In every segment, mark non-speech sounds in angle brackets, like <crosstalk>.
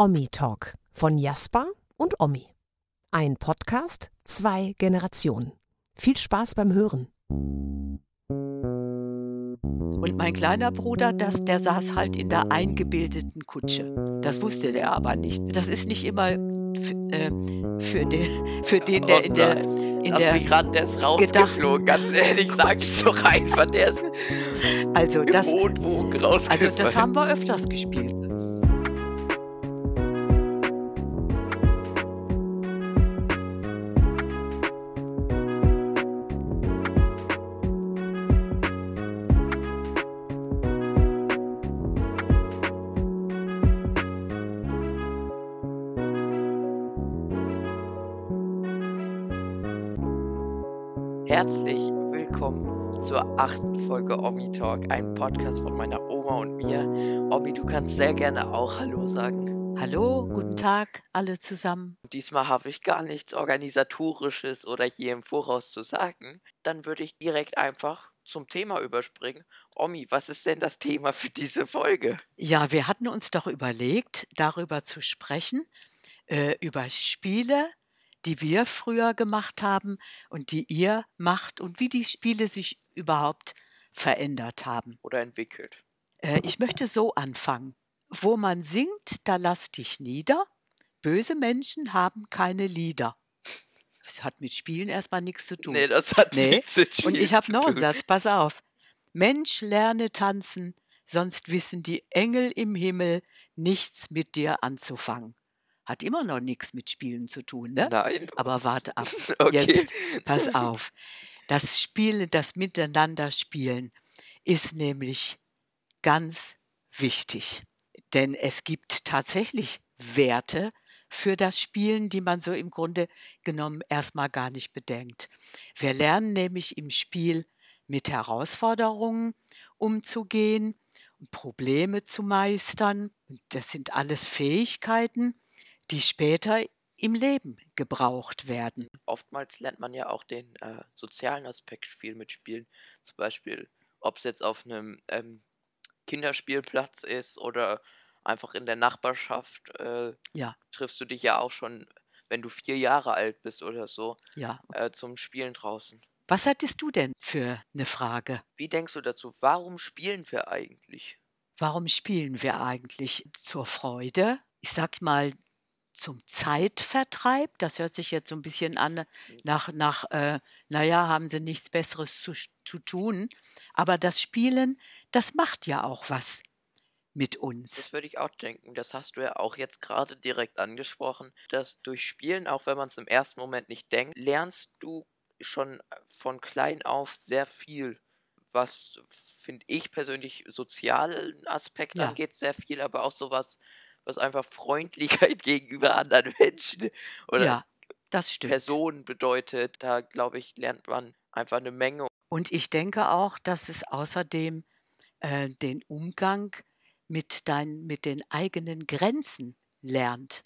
Omi Talk von Jasper und Omi. Ein Podcast, zwei Generationen. Viel Spaß beim Hören. Und mein kleiner Bruder, das, der saß halt in der eingebildeten Kutsche. Das wusste der aber nicht. Das ist nicht immer äh, für, den, für den, der in der in der mich ran, der ist rausgeflogen. Ganz ehrlich, sag ich doch einfach, der ist also im das, Mondbogen also das haben wir öfters gespielt. Herzlich willkommen zur achten Folge Omi Talk, ein Podcast von meiner Oma und mir. Omi, du kannst sehr gerne auch Hallo sagen. Hallo, guten Tag, alle zusammen. Diesmal habe ich gar nichts Organisatorisches oder hier im Voraus zu sagen. Dann würde ich direkt einfach zum Thema überspringen. Omi, was ist denn das Thema für diese Folge? Ja, wir hatten uns doch überlegt, darüber zu sprechen, äh, über Spiele, die wir früher gemacht haben und die ihr macht und wie die Spiele sich überhaupt verändert haben. Oder entwickelt? Äh, ich möchte so anfangen. Wo man singt, da lass dich nieder. Böse Menschen haben keine Lieder. Das hat mit Spielen erstmal nichts zu tun. Nee, das hat Nee, nichts mit Und Spiel ich habe zu noch einen tun. Satz, pass auf. Mensch, lerne tanzen, sonst wissen die Engel im Himmel nichts mit dir anzufangen. Hat immer noch nichts mit Spielen zu tun, ne? Nein. Aber warte <laughs> ab. Okay. Jetzt, pass <laughs> auf. Das Spielen, das Miteinanderspielen ist nämlich ganz wichtig. Denn es gibt tatsächlich Werte für das Spielen, die man so im Grunde genommen erstmal gar nicht bedenkt. Wir lernen nämlich im Spiel mit Herausforderungen umzugehen, Probleme zu meistern. Das sind alles Fähigkeiten, die später im Leben gebraucht werden. oftmals lernt man ja auch den äh, sozialen Aspekt viel mit Spielen. Zum Beispiel, ob es jetzt auf einem ähm, Kinderspielplatz ist oder einfach in der Nachbarschaft, äh, Ja, triffst du dich ja auch schon, wenn du vier Jahre alt bist oder so, ja. äh, zum Spielen draußen. Was hattest du denn für eine Frage? Wie denkst du dazu? Warum spielen wir eigentlich? Warum spielen wir eigentlich zur Freude? Ich sag mal zum Zeitvertreib. Das hört sich jetzt so ein bisschen an nach, nach äh, naja, haben sie nichts Besseres zu, zu tun. Aber das Spielen, das macht ja auch was mit uns. Das würde ich auch denken. Das hast du ja auch jetzt gerade direkt angesprochen, dass durch Spielen, auch wenn man es im ersten Moment nicht denkt, lernst du schon von klein auf sehr viel, was finde ich persönlich sozialen Aspekt Ja. angeht, sehr viel, aber auch sowas, was einfach Freundlichkeit <laughs> gegenüber anderen Menschen oder Ja, das stimmt. Personen bedeutet. Da glaube ich, lernt man einfach eine Menge. Und ich denke auch, dass es außerdem äh, den Umgang mit, dein, mit den eigenen Grenzen lernt.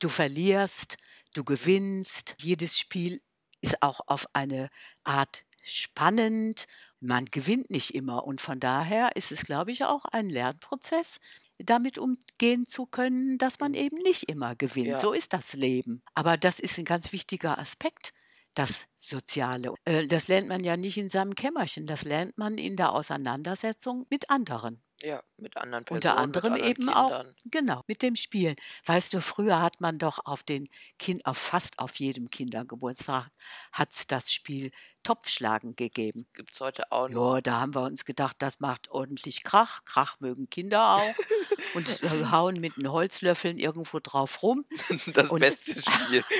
Du verlierst, du gewinnst. Jedes Spiel ist auch auf eine Art spannend. Man gewinnt nicht immer. Und von daher ist es, glaube ich, auch ein Lernprozess, damit umgehen zu können, dass man eben nicht immer gewinnt. Ja. So ist das Leben. Aber das ist ein ganz wichtiger Aspekt, das Soziale. Äh, Das lernt man ja nicht in seinem Kämmerchen, das lernt man in der Auseinandersetzung mit anderen. Ja, mit anderen Personen. Unter anderem mit anderen eben auch, Kindern. genau, mit dem Spielen. Weißt du, früher hat man doch auf den kind, auf fast auf jedem Kindergeburtstag hat's das Spiel Topfschlagen gegeben. Gibt es heute auch noch. Ja, da haben wir uns gedacht, das macht ordentlich Krach. Krach mögen Kinder auch. Und äh, <laughs> hauen mit den Holzlöffeln irgendwo drauf rum. Das Und- beste Spiel. <laughs>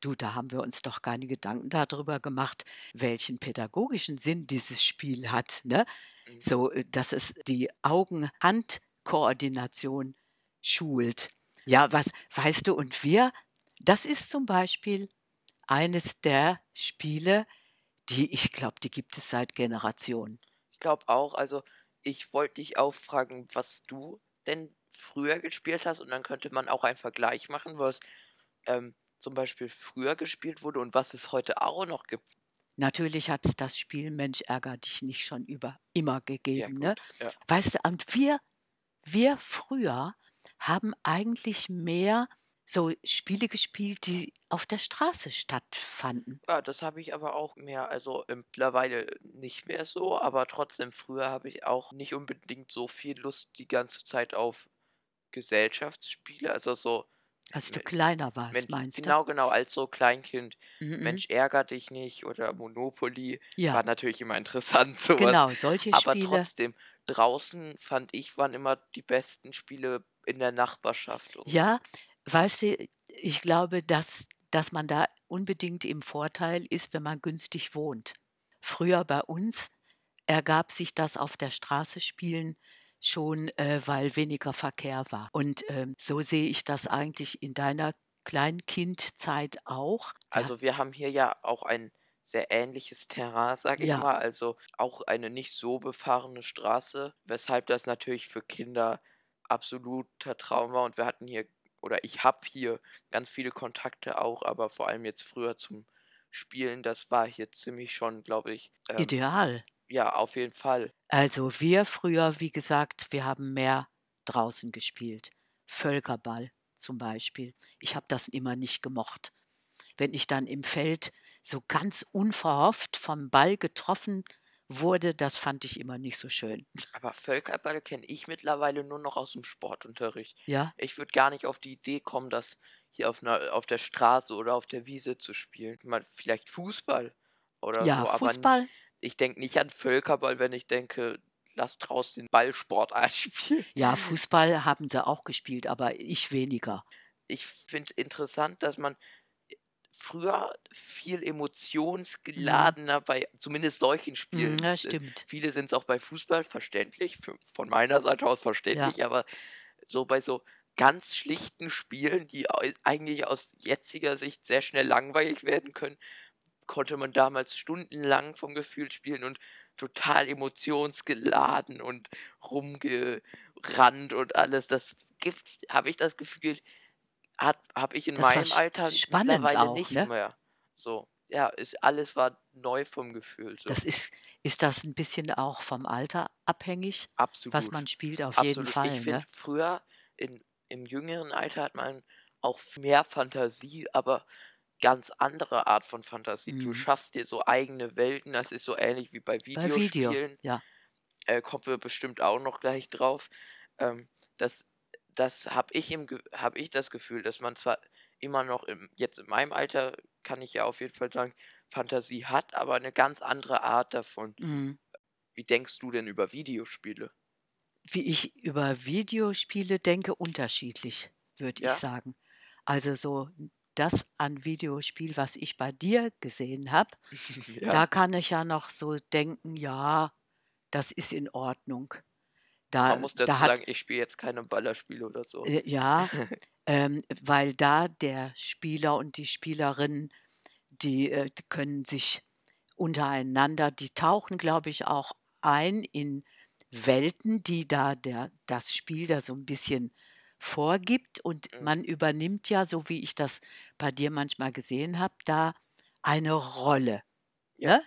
Du, da haben wir uns doch keine Gedanken darüber gemacht, welchen pädagogischen Sinn dieses Spiel hat. Ne? Mhm. So, äh, dass es die Augen-Hand-Koordination schult. Ja, was weißt du, und wir, das ist zum Beispiel eines der Spiele, die, ich glaube, die gibt es seit Generationen. Ich glaube auch, also ich wollte dich auch fragen, was du denn früher gespielt hast und dann könnte man auch einen Vergleich machen, was ähm, zum Beispiel früher gespielt wurde und was es heute auch noch gibt. Natürlich hat es das Spiel Mensch ärger dich nicht schon über immer Ja, gegeben. gut. ne? Ja. Weißt du, und wir, wir früher haben eigentlich mehr so Spiele gespielt, die auf der Straße stattfanden. Ja, das habe ich aber auch mehr, also äh, mittlerweile nicht mehr so, aber trotzdem früher habe ich auch nicht unbedingt so viel Lust die ganze Zeit auf Gesellschaftsspiele, also so Als du kleiner warst, Mensch, meinst du? genau, genau, als so Kleinkind, Mhm. Mensch, ärger dich nicht oder Monopoly Ja, war natürlich immer interessant, <laughs> sowas. genau, solche Aber Spiele. trotzdem, draußen fand ich, waren immer die besten Spiele in der Nachbarschaft. Ja, weißt du, ich glaube, dass, dass man da unbedingt im Vorteil ist, wenn man günstig wohnt. Früher bei uns ergab sich das auf der Straße spielen schon, äh, weil weniger Verkehr war. Und ähm, so sehe ich das eigentlich in deiner Kleinkindzeit auch. Also wir haben hier ja auch ein sehr ähnliches Terrain, sag ich ja, mal, also auch eine nicht so befahrene Straße, weshalb das natürlich für Kinder absoluter Traum war. Und wir hatten hier, oder ich habe hier ganz viele Kontakte auch, aber vor allem jetzt früher zum Spielen, das war hier ziemlich schon, glaube ich, ähm, ideal. ja, auf jeden Fall. Also wir früher, wie gesagt, wir haben mehr draußen gespielt. Völkerball zum Beispiel. Ich habe das immer nicht gemocht. Wenn ich dann im Feld so ganz unverhofft vom Ball getroffen wurde, das fand ich immer nicht so schön. Aber Völkerball kenne ich mittlerweile nur noch aus dem Sportunterricht. Ja, Ich würde gar nicht auf die Idee kommen, das hier auf, einer, auf der Straße oder auf der Wiese zu spielen. Mal vielleicht Fußball oder ja, so, aber n- Fußball. ich denke nicht an Völkerball, wenn ich denke, lass draußen den Ballsportart <laughs> spielen. Ja, Fußball haben sie auch gespielt, aber ich weniger. Ich finde interessant, dass man früher viel Mhm. emotionsgeladener bei zumindest solchen Mhm, Spielen. ja, äh, stimmt. Viele sind es auch bei Fußball, verständlich, von meiner Seite aus Ja, verständlich, aber so bei so ganz schlichten Spielen, die eigentlich aus jetziger Sicht sehr schnell langweilig werden können, konnte man damals stundenlang vom Gefühl spielen und total emotionsgeladen und rumgerannt und alles. Das gibt, habe ich das Gefühl, habe ich in das meinem Alter spannend mittlerweile auch, nicht ne? mehr. So, ja, ist, alles war neu vom Gefühl. So, Das ist, ist das ein bisschen auch vom Alter abhängig, was absolut. man spielt, auf jeden Absolut. Ich Fall, finde, ne? früher in, im jüngeren Alter hat man auch mehr Fantasie, aber ganz andere Art von Fantasie. Du Mhm. schaffst dir so eigene Welten. Das ist so ähnlich wie bei Bei Video, Videospielen. ja. Äh, kommen wir bestimmt auch noch gleich drauf. Ähm, das das habe ich, im hab ich das Gefühl, dass man zwar immer noch im, jetzt in meinem Alter, kann ich ja auf jeden Fall sagen, Fantasie hat, aber eine ganz andere Art davon. Mhm. Wie denkst du denn über Videospiele? Wie ich über Videospiele denke, unterschiedlich, würde ich Ja? sagen. Also so das an Videospiel, was ich bei dir gesehen habe, <laughs> Ja. da kann ich ja noch so denken, ja, das ist in Ordnung. Man Da, muss da dazu hat, sagen, ich spiele jetzt keine Ballerspiele oder so. äh, ja, <laughs> ähm, weil da der Spieler und die Spielerin, die, äh, die können sich untereinander, die tauchen, glaube ich, auch ein in Welten, die da der, das Spiel da so ein bisschen vorgibt und Mhm. man übernimmt ja, so wie ich das bei dir manchmal gesehen habe, da eine Rolle. Ja, Ne?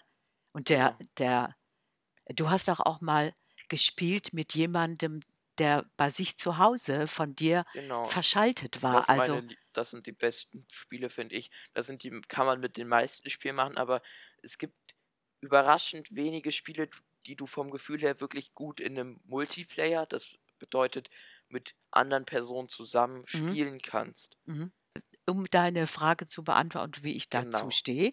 Und der, genau. der, du hast doch auch mal gespielt mit jemandem, der bei sich zu Hause von dir Genau. verschaltet Das, war. meine, Also, Lie- das sind die besten Spiele, finde ich. Das sind die, kann man mit den meisten Spielen machen, aber es gibt überraschend wenige Spiele, die du vom Gefühl her wirklich gut in einem Multiplayer, das bedeutet mit anderen Personen zusammen mhm, spielen kannst. mhm. Um deine Frage zu beantworten, wie ich dazu Genau. stehe.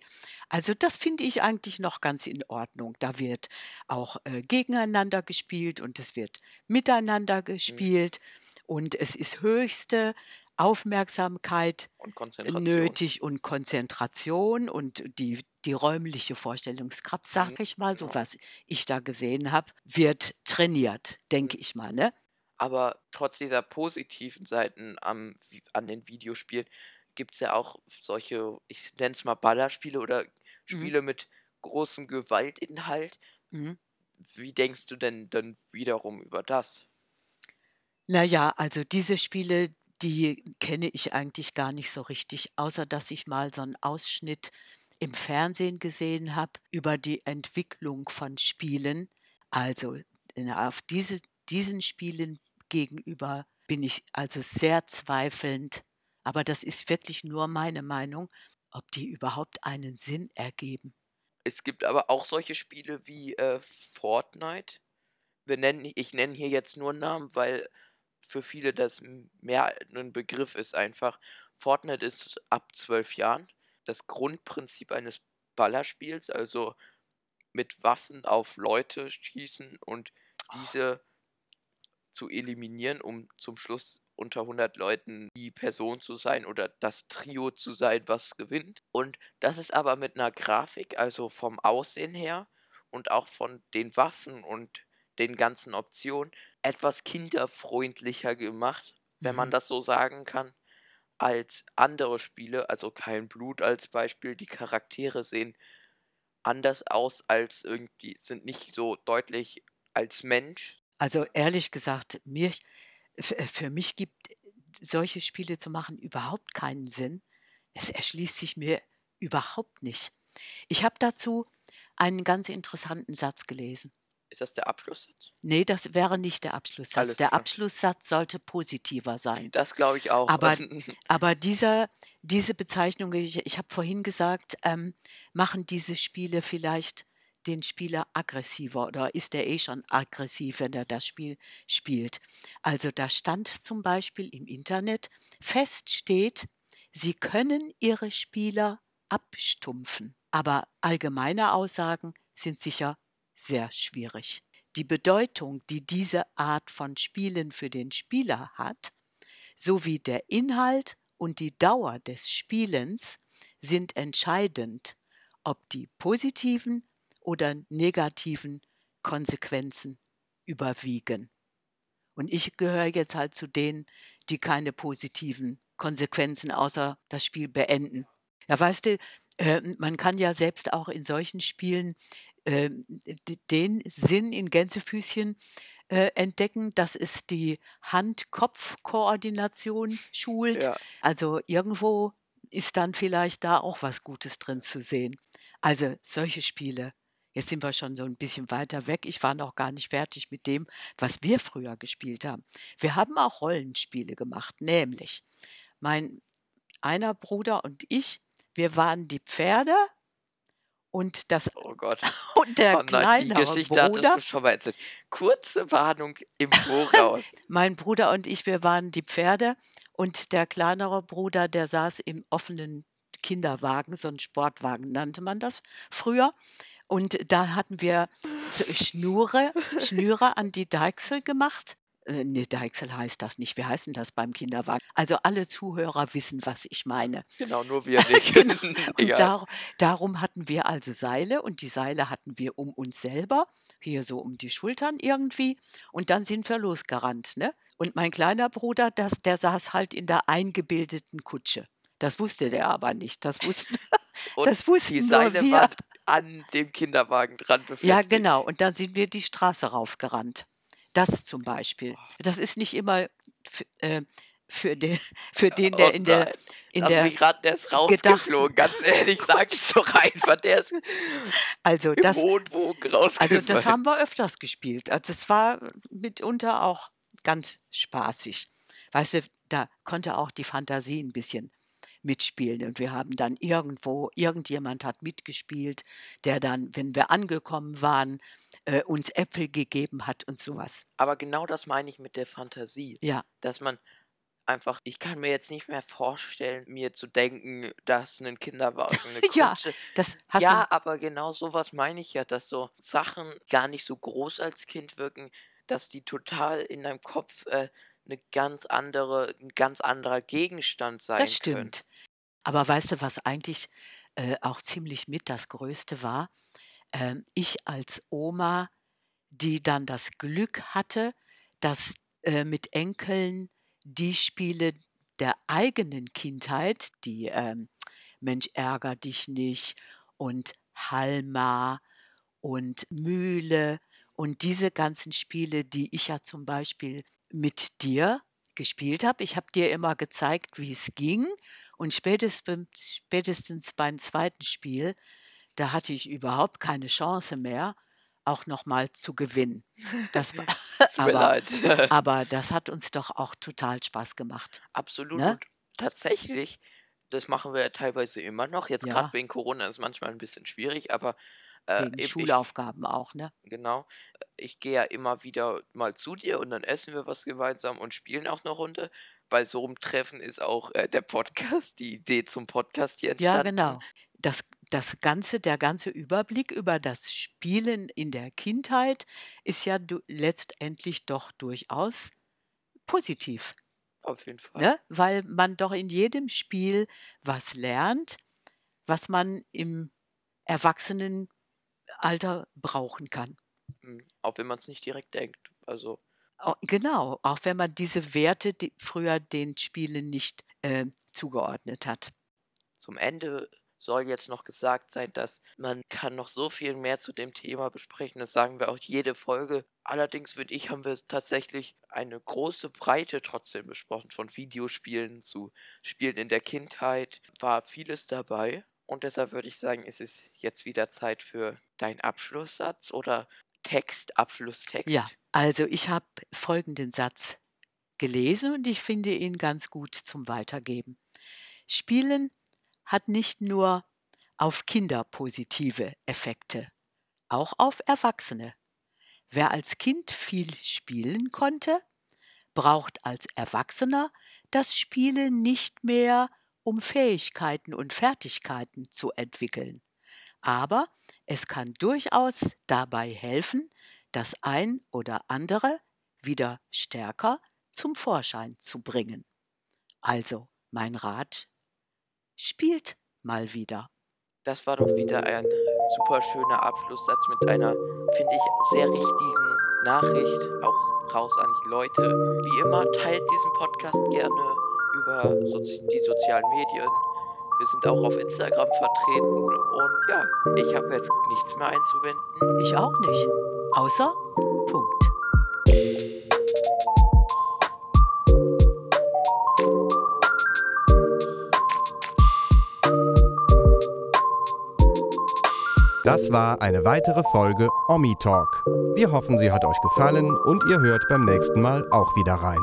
Also das finde ich eigentlich noch ganz in Ordnung. Da wird auch äh, gegeneinander gespielt und es wird miteinander Mhm. gespielt und es ist höchste Aufmerksamkeit Und Konzentration. nötig und Konzentration und die, die räumliche Vorstellungskraft, sag Mhm, ich mal, so Genau. was ich da gesehen habe, wird trainiert, denke Mhm. ich mal, ne? Aber trotz dieser positiven Seiten am, Vi- an den Videospielen gibt es ja auch solche, ich nenne es mal Ballerspiele oder Mhm. Spiele mit großem Gewaltinhalt. Mhm. Wie denkst du denn dann wiederum über das? Naja, also diese Spiele, die kenne ich eigentlich gar nicht so richtig, außer dass ich mal so einen Ausschnitt im Fernsehen gesehen habe über die Entwicklung von Spielen. Also auf diese, diesen Spielen gegenüber bin ich also sehr zweifelnd, aber das ist wirklich nur meine Meinung, ob die überhaupt einen Sinn ergeben. Es gibt aber auch solche Spiele wie äh, Fortnite. Wir nennen, ich nenne hier jetzt nur Namen, weil für viele das mehr ein Begriff ist einfach. Fortnite ist ab zwölf Jahren. Das Grundprinzip eines Ballerspiels, also mit Waffen auf Leute schießen und oh. diese zu eliminieren, um zum Schluss unter 100 Leuten die Person zu sein oder das Trio zu sein, was gewinnt. Und das ist aber mit einer Grafik, also vom Aussehen her und auch von den Waffen und den ganzen Optionen, etwas kinderfreundlicher gemacht, wenn mhm. man das so sagen kann, als andere Spiele, also kein Blut als Beispiel. Die Charaktere sehen anders aus als irgendwie, sind nicht so deutlich als Mensch. Also ehrlich gesagt, mir, für mich gibt solche Spiele zu machen überhaupt keinen Sinn. Es erschließt sich mir überhaupt nicht. Ich habe dazu einen ganz interessanten Satz gelesen. Ist das der Abschlusssatz? Nee, das wäre nicht der Abschlusssatz. Alles der klar. Abschlusssatz sollte positiver sein. Das glaube ich auch. Aber, <laughs> aber dieser, diese Bezeichnung, ich, ich habe vorhin gesagt, ähm, machen diese Spiele vielleicht den Spieler aggressiver oder ist er eh schon aggressiv, wenn er das Spiel spielt. Also da stand zum Beispiel im Internet, fest Sie können Ihre Spieler abstumpfen. Aber allgemeine Aussagen sind sicher sehr schwierig. Die Bedeutung, die diese Art von Spielen für den Spieler hat, sowie der Inhalt und die Dauer des Spielens sind entscheidend, ob die positiven oder negativen Konsequenzen überwiegen. Und ich gehöre jetzt halt zu denen, die keine positiven Konsequenzen außer das Spiel beenden. Ja, weißt du, äh, man kann ja selbst auch in solchen Spielen äh, den Sinn in Gänsefüßchen äh, entdecken, dass es die Hand-Kopf-Koordination schult. Ja. Also irgendwo ist dann vielleicht da auch was Gutes drin zu sehen. Also solche Spiele Jetzt sind wir schon so ein bisschen weiter weg. Ich war noch gar nicht fertig mit dem, was wir früher gespielt haben. Wir haben auch Rollenspiele gemacht, nämlich mein einer Bruder und ich, wir waren die Pferde und das oh Gott. <laughs> und der oh nein, kleinere die Geschichte Bruder, hattest du schon mal erzählt. Kurze Warnung im Voraus. <laughs> mein Bruder und ich, wir waren die Pferde und der kleinere Bruder, der saß im offenen Kinderwagen, so ein Sportwagen nannte man das früher. Und da hatten wir Schnüre, Schnüre an die Deichsel gemacht. Äh, ne, Deichsel heißt das nicht. Wie heißt denn das beim Kinderwagen? Also alle Zuhörer wissen, was ich meine. Genau, nur wir nicht. <laughs> genau. <laughs> Und dar darum hatten wir also Seile und die Seile hatten wir um uns selber, hier so um die Schultern irgendwie. Und dann sind wir losgerannt. Ne? Und mein kleiner Bruder, das, der saß halt in der eingebildeten Kutsche. Das wusste der aber nicht. Das wussten, <laughs> das wussten die Seile nur wir an dem Kinderwagen dran befestigt. Ja, genau. Und dann sind wir die Straße raufgerannt. Das zum Beispiel. Oh. Das ist nicht immer äh, für den, <laughs> für den, der oh in der in Lass der mich raten, der ist rausgeflogen. Ganz ehrlich, <laughs> sag ich doch einfach, der ist also das, Wohnbogen rausgeflogen. Also das haben wir öfters gespielt. Also es war mitunter auch ganz spaßig. Weißt du, da konnte auch die Fantasie ein bisschen mitspielen. Und wir haben dann irgendwo, irgendjemand hat mitgespielt, der dann, wenn wir angekommen waren, äh, uns Äpfel gegeben hat und sowas. Aber genau das meine ich mit der Fantasie. Ja. Dass man einfach, ich kann mir jetzt nicht mehr vorstellen, mir zu denken, dass ein Kinderwagen eine <laughs> Kutsche. ja, das hast ja, aber genau sowas meine ich ja, dass so Sachen gar nicht so groß als Kind wirken, dass die total in deinem Kopf äh, eine ganz andere, ein ganz anderer Gegenstand sein Das stimmt. Können. Aber weißt du, was eigentlich äh, auch ziemlich mit das Größte war? Ähm, ich als Oma, die dann das Glück hatte, dass äh, mit Enkeln die Spiele der eigenen Kindheit, die ähm, Mensch ärger dich nicht und Halma und Mühle und diese ganzen Spiele, die ich ja zum Beispiel mit dir gespielt habe. Ich habe dir immer gezeigt, wie es ging. Und spätestens, spätestens beim zweiten Spiel, da hatte ich überhaupt keine Chance mehr. auch nochmal zu gewinnen. Das <laughs> war, <laughs> aber, leid. <laughs> aber das hat uns doch auch total Spaß gemacht. Absolut. Ne? Und tatsächlich, das machen wir ja teilweise immer noch. Jetzt Ja. gerade wegen Corona ist manchmal ein bisschen schwierig, aber äh, Wegen eben ich, Schulaufgaben auch, ne? genau, ich gehe ja immer wieder mal zu dir und dann essen wir was gemeinsam und spielen auch eine Runde. Bei so einem Treffen ist auch äh, der Podcast, die Idee zum Podcast hier Ja, entstanden. genau. Das, das ganze, der ganze Überblick über das Spielen in der Kindheit ist ja du, letztendlich doch durchaus positiv, Auf jeden Fall. ne? Weil man doch in jedem Spiel was lernt, was man im Erwachsenenalter brauchen kann. Mhm. Auch wenn man es nicht direkt denkt. Also, Au- Genau, auch wenn man diese Werte die früher den Spielen nicht äh, zugeordnet hat. zum Ende soll jetzt noch gesagt sein, dass man kann noch so viel mehr zu dem Thema besprechen. Das sagen wir auch jede Folge. Allerdings finde ich, haben wir tatsächlich eine große Breite trotzdem besprochen. Von Videospielen zu Spielen in der Kindheit war vieles dabei. Und deshalb würde ich sagen, ist es jetzt wieder Zeit für deinen Abschlusssatz oder Text, Abschlusstext. Ja, also ich habe folgenden Satz gelesen und ich finde ihn ganz gut zum Weitergeben. Spielen hat nicht nur auf Kinder positive Effekte, auch auf Erwachsene. Wer als Kind viel spielen konnte, braucht als Erwachsener das Spielen nicht mehr, um Fähigkeiten und Fertigkeiten zu entwickeln. Aber es kann durchaus dabei helfen, das ein oder andere wieder stärker zum Vorschein zu bringen. Also mein Rat, spielt mal wieder. Das war doch wieder ein super schöner Abschlusssatz mit einer, finde ich, sehr richtigen Nachricht auch raus an die Leute. Wie immer, teilt diesen Podcast gerne über sozi die sozialen Medien. Wir sind auch auf Instagram vertreten und ja, ich habe jetzt nichts mehr einzuwenden. Ich auch nicht. Außer Punkt. Das war eine weitere Folge Omi Talk. Wir hoffen, sie hat euch gefallen und ihr hört beim nächsten Mal auch wieder rein.